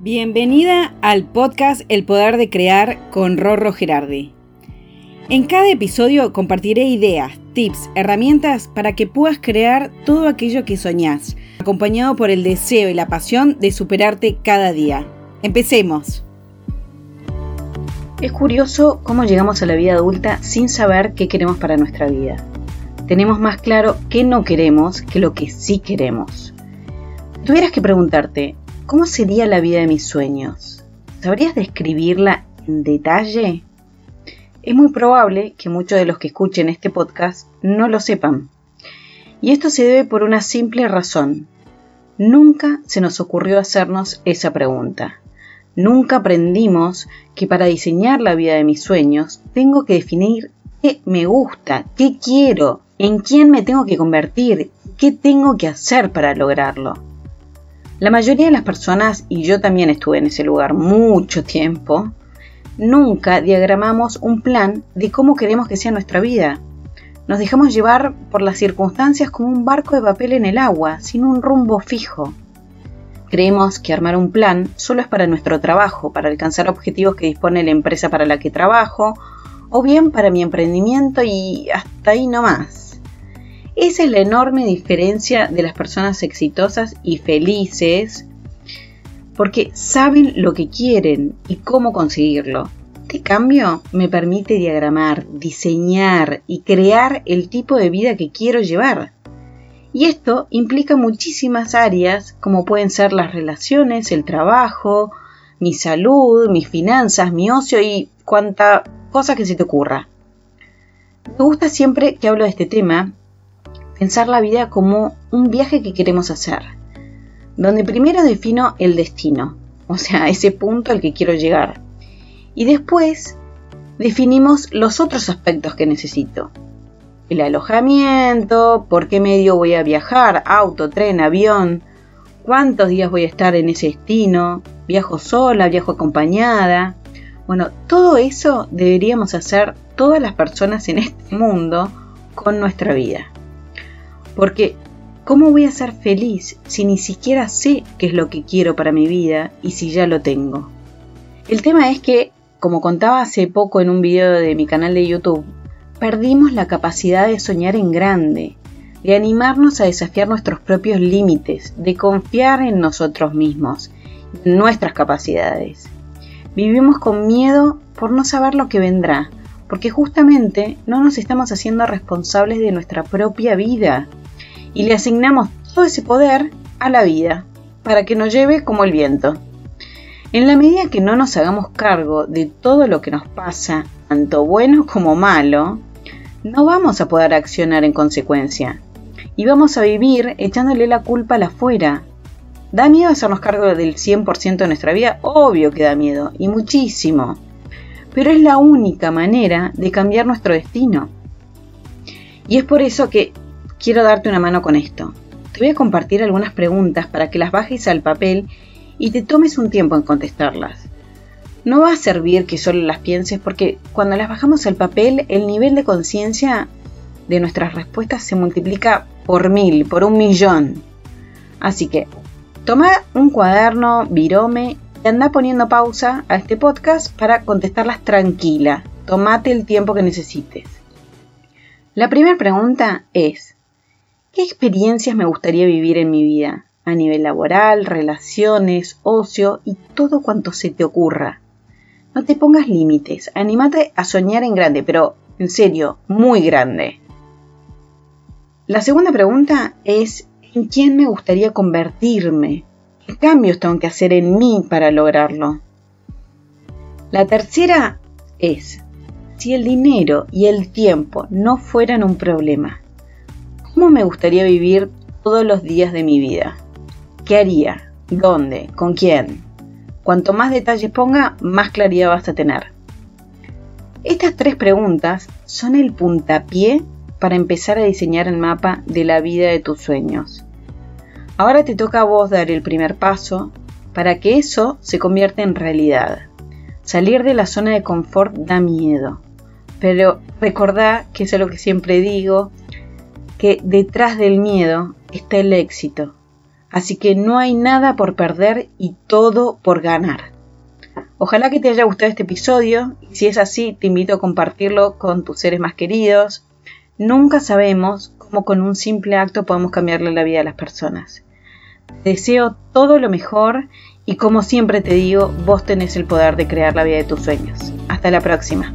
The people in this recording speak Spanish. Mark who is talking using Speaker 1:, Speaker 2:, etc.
Speaker 1: Bienvenida al podcast El Poder de Crear con Rorro Gerardi. En cada episodio compartiré ideas, tips, herramientas para que puedas crear todo aquello que soñás, acompañado por el deseo y la pasión de superarte cada día. Empecemos. Es curioso cómo llegamos a la vida adulta sin saber qué queremos para nuestra vida. Tenemos más claro qué no queremos que lo que sí queremos. Tuvieras que preguntarte, ¿Cómo sería la vida de mis sueños? ¿Sabrías describirla en detalle? Es muy probable que muchos de los que escuchen este podcast no lo sepan. Y esto se debe por una simple razón. Nunca se nos ocurrió hacernos esa pregunta. Nunca aprendimos que para diseñar la vida de mis sueños tengo que definir qué me gusta, qué quiero, en quién me tengo que convertir, qué tengo que hacer para lograrlo. La mayoría de las personas, y yo también estuve en ese lugar mucho tiempo, nunca diagramamos un plan de cómo queremos que sea nuestra vida. Nos dejamos llevar por las circunstancias como un barco de papel en el agua, sin un rumbo fijo. Creemos que armar un plan solo es para nuestro trabajo, para alcanzar objetivos que dispone la empresa para la que trabajo, o bien para mi emprendimiento y hasta ahí no más. Esa es la enorme diferencia de las personas exitosas y felices porque saben lo que quieren y cómo conseguirlo. Este cambio me permite diagramar, diseñar y crear el tipo de vida que quiero llevar. Y esto implica muchísimas áreas como pueden ser las relaciones, el trabajo, mi salud, mis finanzas, mi ocio y cuanta cosa que se te ocurra. Me gusta siempre que hablo de este tema pensar la vida como un viaje que queremos hacer, donde primero defino el destino, o sea, ese punto al que quiero llegar, y después definimos los otros aspectos que necesito. El alojamiento, por qué medio voy a viajar, auto, tren, avión, cuántos días voy a estar en ese destino, viajo sola, viajo acompañada. Bueno, todo eso deberíamos hacer todas las personas en este mundo con nuestra vida. Porque, ¿cómo voy a ser feliz si ni siquiera sé qué es lo que quiero para mi vida y si ya lo tengo? El tema es que, como contaba hace poco en un video de mi canal de YouTube, perdimos la capacidad de soñar en grande, de animarnos a desafiar nuestros propios límites, de confiar en nosotros mismos, nuestras capacidades. Vivimos con miedo por no saber lo que vendrá, porque justamente no nos estamos haciendo responsables de nuestra propia vida y le asignamos todo ese poder a la vida para que nos lleve como el viento. En la medida que no nos hagamos cargo de todo lo que nos pasa, tanto bueno como malo, no vamos a poder accionar en consecuencia y vamos a vivir echándole la culpa a la afuera. ¿Da miedo hacernos cargo del 100% de nuestra vida? Obvio que da miedo, y muchísimo. Pero es la única manera de cambiar nuestro destino. Y es por eso que quiero darte una mano con esto. Te voy a compartir algunas preguntas para que las bajes al papel y te tomes un tiempo en contestarlas. No va a servir que solo las pienses porque cuando las bajamos al papel el nivel de conciencia de nuestras respuestas se multiplica por mil, por un millón. Así que toma un cuaderno, virome y anda poniendo pausa a este podcast para contestarlas tranquila. Tómate el tiempo que necesites. La primera pregunta es, ¿Qué experiencias me gustaría vivir en mi vida? A nivel laboral, relaciones, ocio y todo cuanto se te ocurra. No te pongas límites, anímate a soñar en grande, pero en serio, muy grande. La segunda pregunta es, ¿en quién me gustaría convertirme? ¿Qué cambios tengo que hacer en mí para lograrlo? La tercera es, si el dinero y el tiempo no fueran un problema, ¿Cómo me gustaría vivir todos los días de mi vida? ¿Qué haría? ¿Dónde? ¿Con quién? Cuanto más detalles ponga, más claridad vas a tener. Estas tres preguntas son el puntapié para empezar a diseñar el mapa de la vida de tus sueños. Ahora te toca a vos dar el primer paso para que eso se convierta en realidad. Salir de la zona de confort da miedo, pero recordá que es lo que siempre digo, que detrás del miedo está el éxito. Así que no hay nada por perder y todo por ganar. Ojalá que te haya gustado este episodio y si es así te invito a compartirlo con tus seres más queridos. Nunca sabemos cómo con un simple acto podemos cambiarle la vida a las personas. deseo todo lo mejor y como siempre te digo, vos tenés el poder de crear la vida de tus sueños. Hasta la próxima.